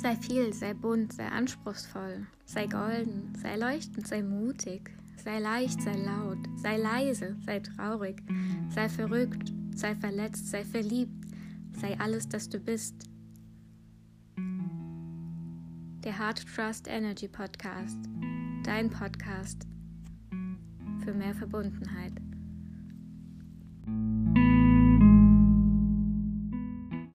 Sei viel, sei bunt, sei anspruchsvoll, sei golden, sei leuchtend, sei mutig, sei leicht, sei laut, sei leise, sei traurig, sei verrückt, sei verletzt, sei verliebt, sei alles, das du bist. Der Heart Trust Energy Podcast, dein Podcast für mehr Verbundenheit.